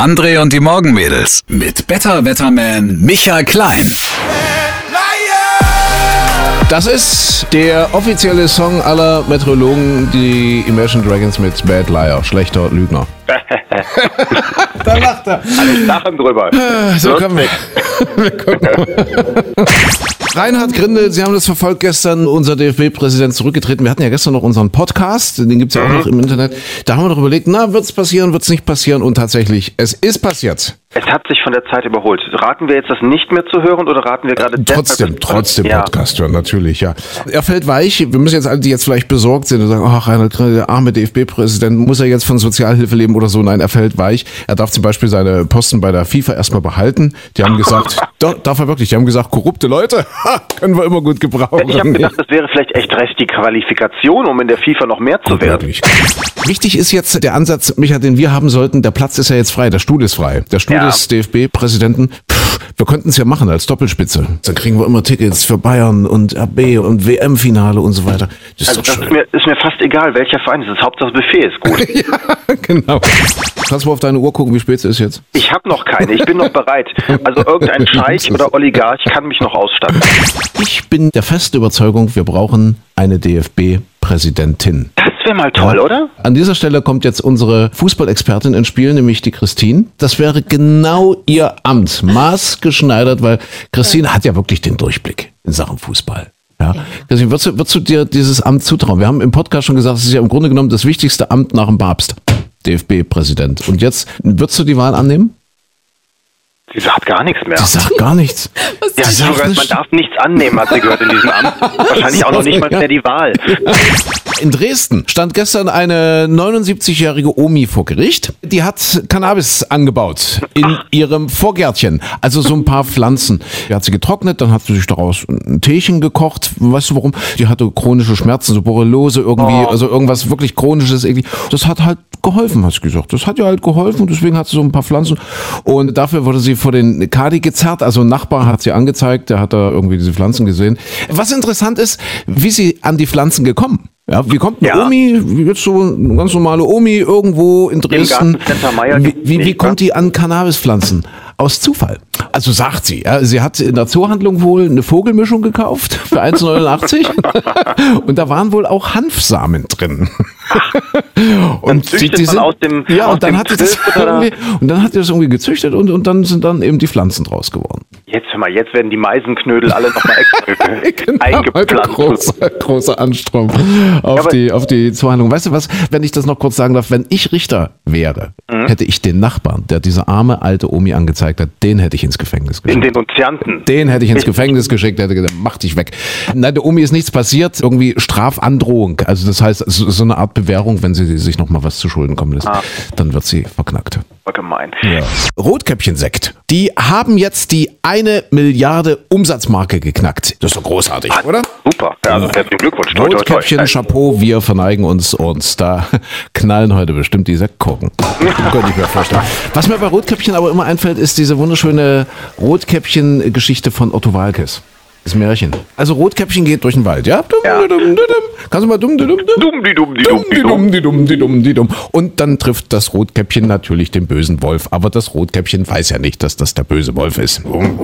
André und die Morgenmädels mit Better Wetterman Michael Klein. Das ist der offizielle Song aller Meteorologen, die Imagine Dragons mit Bad Liar, schlechter Lügner. da lacht er. Alle lachen drüber. So kommen wir. Reinhard Grindel, Sie haben das verfolgt gestern, unser DFB-Präsident zurückgetreten. Wir hatten ja gestern noch unseren Podcast, den gibt's ja auch mhm. noch im Internet. Da haben wir doch überlegt, na, wird's passieren, wird's nicht passieren? Und tatsächlich, es ist passiert. Es hat sich von der Zeit überholt. Raten wir jetzt, das nicht mehr zu hören oder raten wir gerade äh, Trotzdem, deshalb, trotzdem ja. Podcast hören, natürlich, ja. Er fällt weich. Wir müssen jetzt alle, die jetzt vielleicht besorgt sind und sagen, ach, Reinhard Grindel, der arme DFB-Präsident, muss er jetzt von Sozialhilfe leben oder so? Nein, er fällt weich. Er darf zum Beispiel seine Posten bei der FIFA erstmal behalten. Die haben gesagt, darf er wirklich, die haben gesagt, korrupte Leute, können wir immer gut gebrauchen. Ich habe gedacht, das wäre vielleicht echt recht die Qualifikation, um in der FIFA noch mehr zu werden. Wichtig ist jetzt der Ansatz, Micha, den wir haben sollten. Der Platz ist ja jetzt frei, der Stuhl ist frei. Der Stuhl ja. Des DFB-Präsidenten. Wir könnten es ja machen als Doppelspitze. Dann kriegen wir immer Tickets für Bayern und RB und WM-Finale und so weiter. Das, also das ist, mir, ist, mir, fast egal, welcher Verein es ist. Hauptsache das Buffet ist gut. ja, genau. Kannst du auf deine Uhr gucken, wie spät es ist jetzt? Ich habe noch keine. Ich bin noch bereit. Also irgendein Scheich oder Oligarch kann mich noch ausstatten. Ich bin der festen Überzeugung, wir brauchen eine DFB-Präsidentin. Das wäre mal toll, ja. oder? An dieser Stelle kommt jetzt unsere Fußballexpertin ins Spiel, nämlich die Christine. Das wäre genau ihr Amt, maßgeschneidert, weil Christine hat ja wirklich den Durchblick in Sachen Fußball. Ja. Christine, würdest du, würdest du dir dieses Amt zutrauen? Wir haben im Podcast schon gesagt, es ist ja im Grunde genommen das wichtigste Amt nach dem Papst. DFB-Präsident. Und jetzt, würdest du die Wahl annehmen? Sie sagt gar nichts mehr. Sie sagt gar nichts. ja, sie sagt gehört, man darf nichts annehmen, hat sie gehört in diesem Amt. Wahrscheinlich auch noch nicht mal mehr die Wahl. In Dresden stand gestern eine 79-jährige Omi vor Gericht. Die hat Cannabis angebaut in ihrem Vorgärtchen. Also so ein paar Pflanzen. Die hat sie getrocknet, dann hat sie sich daraus ein Teechen gekocht. Weißt du warum? Die hatte chronische Schmerzen, so Borreliose irgendwie, oh. also irgendwas wirklich chronisches. Das hat halt geholfen, hat sie gesagt. Das hat ihr halt geholfen und deswegen hat sie so ein paar Pflanzen. Und dafür wurde sie vor den Kadi gezerrt. Also ein Nachbar hat sie angezeigt, der hat da irgendwie diese Pflanzen gesehen. Was interessant ist, wie sie an die Pflanzen gekommen. Ja, wie kommt eine ja. Omi, jetzt so eine ganz normale Omi irgendwo in Dresden, wie, wie, wie kommt die an Cannabispflanzen? Aus Zufall. Also sagt sie, ja, sie hat in der Zoohandlung wohl eine Vogelmischung gekauft für 1,89 und da waren wohl auch Hanfsamen drin. und die, die sind, aus dem ja und dann hat sie das irgendwie, und dann hat sie das irgendwie gezüchtet und, und dann sind dann eben die Pflanzen draus geworden. Jetzt hör mal, jetzt werden die Meisenknödel alle nochmal extra genau, eingepflanzt. Großer, großer Anstrom auf ja, die auf die Zoohandlung. Weißt du was, wenn ich das noch kurz sagen darf, wenn ich Richter wäre, mhm. hätte ich den Nachbarn, der diese arme alte Omi angezeigt hat, den hätte ich ins Gefängnis geschickt. Den Denunzianten. Den hätte ich ins Gefängnis geschickt, der hätte gesagt, mach dich weg. Nein, der Omi ist nichts passiert, irgendwie Strafandrohung. Also das heißt, so eine Art Bewährung, wenn sie sich noch mal was zu Schulden kommen lässt, ah. dann wird sie verknackt. Gemein. Ja. Rotkäppchen-Sekt. Die haben jetzt die eine Milliarde Umsatzmarke geknackt. Das ist doch großartig, ah, oder? Super. Ja, also herzlichen Glückwunsch. Toi, Rotkäppchen, toi, toi. Chapeau, wir verneigen uns und da knallen heute bestimmt die Sektkorken. Könnte ich mir vorstellen. Was mir bei Rotkäppchen aber immer einfällt, ist diese wunderschöne Rotkäppchen-Geschichte von Otto Walkes. Das Märchen. Also Rotkäppchen geht durch den Wald, ja? ja. Kannst du mal dumm, dumm, dumm, dumm, die dumm, die dumm, die dumm, die dumm, die dumm, die dumm. Und dann trifft das Rotkäppchen natürlich den bösen Wolf. Aber das Rotkäppchen weiß ja nicht, dass das der böse Wolf ist. Und,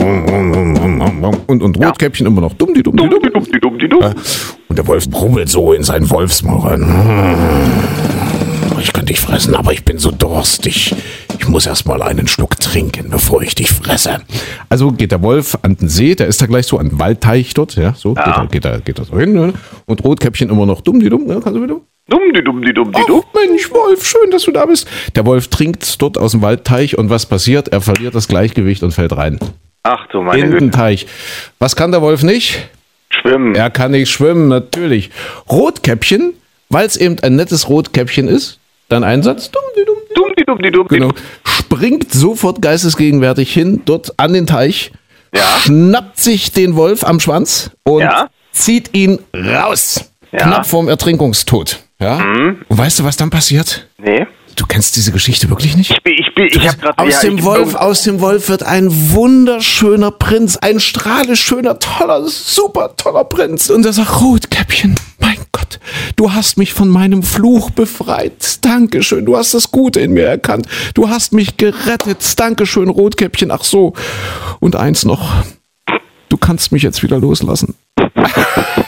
und Rotkäppchen immer noch dumm, die dumm, die dumm, die dumm, die dumm, die dumm. Und der Wolf brummelt so in sein Wolfsmaul rein. Ich könnte dich fressen, aber ich bin so durstig. Ich muss erst mal einen Schluck trinken, bevor ich dich fresse. Also geht der Wolf an den See, der ist da gleich so an den Waldteich dort, ja, so, ja. Geht, er, geht, er, so hin, ne? und Rotkäppchen immer noch dumm, die dumm, ne? kannst du wieder? Dumm, die dumm, die dumm, die dumm. Mensch, Wolf, schön, dass du da bist. Der Wolf trinkt dort aus dem Waldteich und was passiert? Er verliert das Gleichgewicht und fällt rein. Ach du meine In den Teich. Was kann der Wolf nicht? Schwimmen. Er kann nicht schwimmen, natürlich. Rotkäppchen, weil es eben ein nettes Rotkäppchen ist, dann Einsatz, dumm, die dumm, Genau. Springt sofort geistesgegenwärtig hin, dort an den Teich, ja. schnappt sich den Wolf am Schwanz und ja. zieht ihn raus. Ja. Knapp vorm Ertrinkungstod. Ja? Mhm. Und weißt du, was dann passiert? Nee. Du kennst diese Geschichte wirklich nicht? Ich bin, ich bin, ich habe gerade aus ja, dem Wolf, aus dem Wolf wird ein wunderschöner Prinz, ein strahlend schöner, toller, super toller Prinz. Und er sagt, Rotkäppchen, du hast mich von meinem Fluch befreit. Dankeschön, du hast das Gute in mir erkannt. Du hast mich gerettet. Dankeschön, Rotkäppchen. Ach so. Und eins noch, du kannst mich jetzt wieder loslassen.